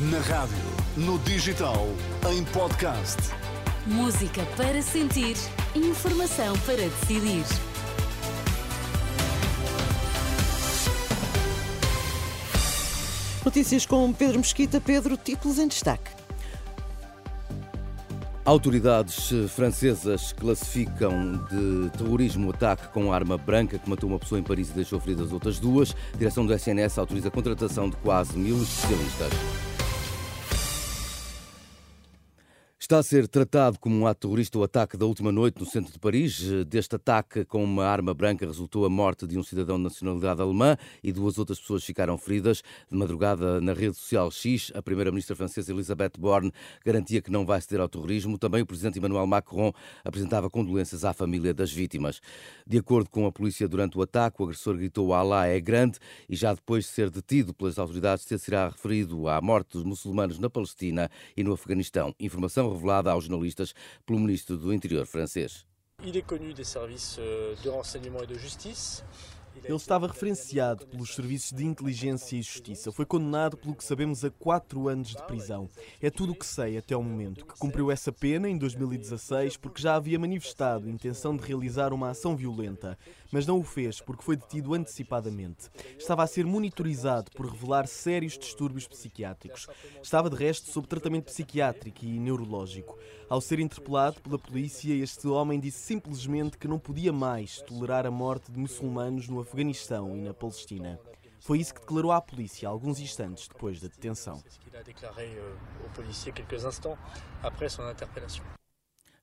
Na rádio, no digital, em podcast. Música para sentir, informação para decidir. Notícias com Pedro Mesquita. Pedro, títulos em destaque. Autoridades francesas classificam de terrorismo o ataque com arma branca que matou uma pessoa em Paris e deixou feridas outras duas. A direção do SNS autoriza a contratação de quase mil especialistas. Está a ser tratado como um ato terrorista o ataque da última noite no centro de Paris. Deste ataque com uma arma branca resultou a morte de um cidadão de nacionalidade alemã e duas outras pessoas ficaram feridas. De madrugada, na rede social X, a primeira-ministra francesa Elisabeth Borne garantia que não vai ceder ao terrorismo. Também o presidente Emmanuel Macron apresentava condolências à família das vítimas. De acordo com a polícia, durante o ataque, o agressor gritou Allah é grande e já depois de ser detido pelas autoridades, se será referido à morte dos muçulmanos na Palestina e no Afeganistão. Informação revelada aos jornalistas pelo ministro do Interior francês. Il est connu des services euh, de renseignement et de justice. Ele estava referenciado pelos serviços de inteligência e justiça. Foi condenado, pelo que sabemos, a quatro anos de prisão. É tudo o que sei até o momento, que cumpriu essa pena em 2016 porque já havia manifestado a intenção de realizar uma ação violenta, mas não o fez porque foi detido antecipadamente. Estava a ser monitorizado por revelar sérios distúrbios psiquiátricos. Estava, de resto, sob tratamento psiquiátrico e neurológico. Ao ser interpelado pela polícia, este homem disse simplesmente que não podia mais tolerar a morte de muçulmanos no e na Palestina. Foi isso que declarou à polícia alguns instantes depois da detenção.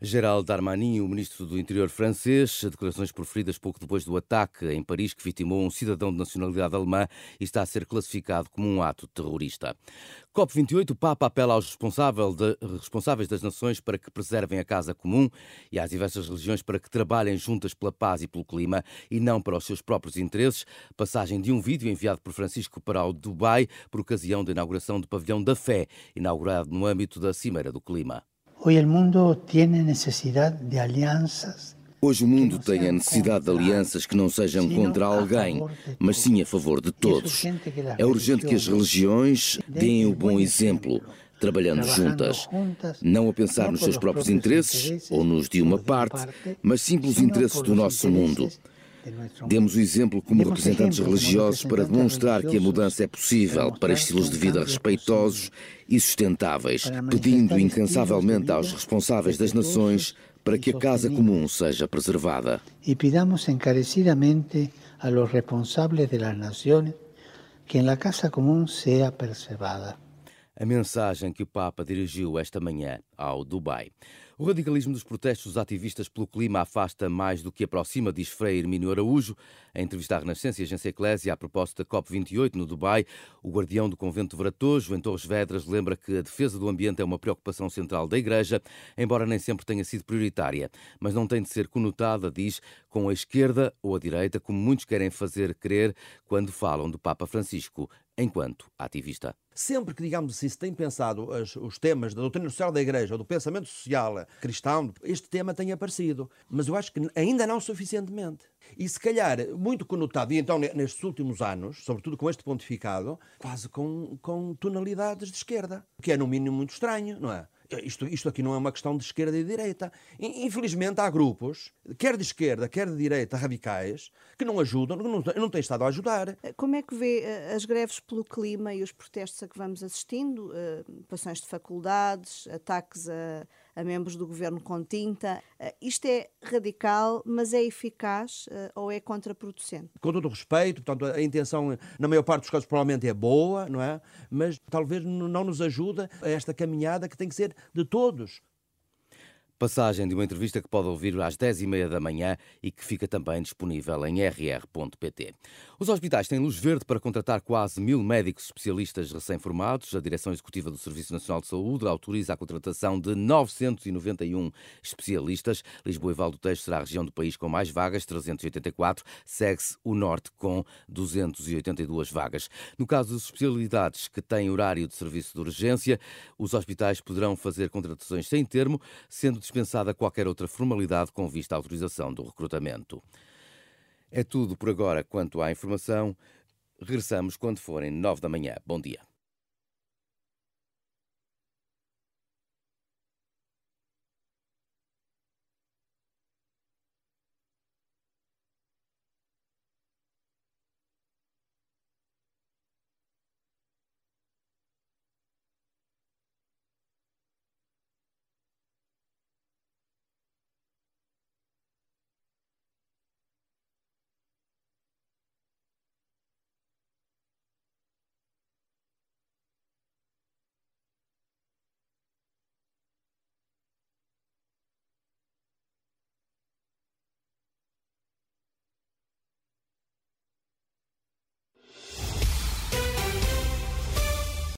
Gerald Darmanin, o ministro do Interior francês, declarações proferidas pouco depois do ataque em Paris que vitimou um cidadão de nacionalidade alemã e está a ser classificado como um ato terrorista. COP28, o Papa apela aos responsáveis das nações para que preservem a casa comum e às diversas religiões para que trabalhem juntas pela paz e pelo clima e não para os seus próprios interesses. Passagem de um vídeo enviado por Francisco para o Dubai por ocasião da inauguração do Pavilhão da Fé, inaugurado no âmbito da Cimeira do Clima. Hoje o mundo tem a necessidade de alianças que não sejam contra alguém, mas sim a favor de todos. É urgente que as religiões deem o bom exemplo, trabalhando juntas, não a pensar nos seus próprios interesses ou nos de uma parte, mas sim pelos interesses do nosso mundo. Demos o exemplo como representantes religiosos para demonstrar que a mudança é possível para estilos de vida respeitosos e sustentáveis, pedindo incansavelmente aos responsáveis das nações para que a casa comum seja preservada. E pidamos encarecidamente a los responsáveis das nações que a casa comum seja preservada. A mensagem que o Papa dirigiu esta manhã ao Dubai. O radicalismo dos protestos dos ativistas pelo clima afasta mais do que aproxima, diz Frei Hermínio Araújo. Em entrevista à Renascença e Agência Eclésia, a propósito da COP28 no Dubai, o guardião do convento de Vratojo, em Torres Vedras, lembra que a defesa do ambiente é uma preocupação central da Igreja, embora nem sempre tenha sido prioritária. Mas não tem de ser conotada, diz, com a esquerda ou a direita, como muitos querem fazer crer quando falam do Papa Francisco enquanto ativista. Sempre que, digamos assim, se tem pensado os, os, temas da doutrina social da Igreja ou do pensamento social cristão, este tema tem aparecido. Mas eu acho que ainda não suficientemente. E se calhar muito conotado, e então nestes últimos anos, sobretudo com este pontificado, quase com, com tonalidades de esquerda, o que é no mínimo muito estranho, não é? Isto, isto aqui não é uma questão de esquerda e de direita. Infelizmente há grupos, quer de esquerda, quer de direita, radicais, que não ajudam, não, não têm estado a ajudar. Como é que vê eh, as greves pelo clima e os protestos a que vamos assistindo? Uh, passões de faculdades, ataques a a membros do governo com tinta. Eh, isto é radical, mas é eficaz eh, ou é contraproducente? Com todo o respeito, portanto, a intenção, na maior parte dos casos, provavelmente é boa, não é? Mas talvez não nos ajuda a esta caminhada que tem que ser de todos. Passagem de uma entrevista que pode ouvir às 10h30 da manhã e que fica também disponível em rr.pt. Os hospitais têm luz verde para contratar quase mil médicos especialistas recém-formados. A Direção Executiva do Serviço Nacional de Saúde autoriza a contratação de 991 especialistas. Lisboa e Valdo Tejo será a região do país com mais vagas, 384. Segue-se o Norte com 282 vagas. No caso das especialidades que têm horário de serviço de urgência, os hospitais poderão fazer contratações sem termo, sendo dispensada qualquer outra formalidade com vista à autorização do recrutamento. É tudo por agora quanto à informação. Regressamos quando forem nove da manhã. Bom dia.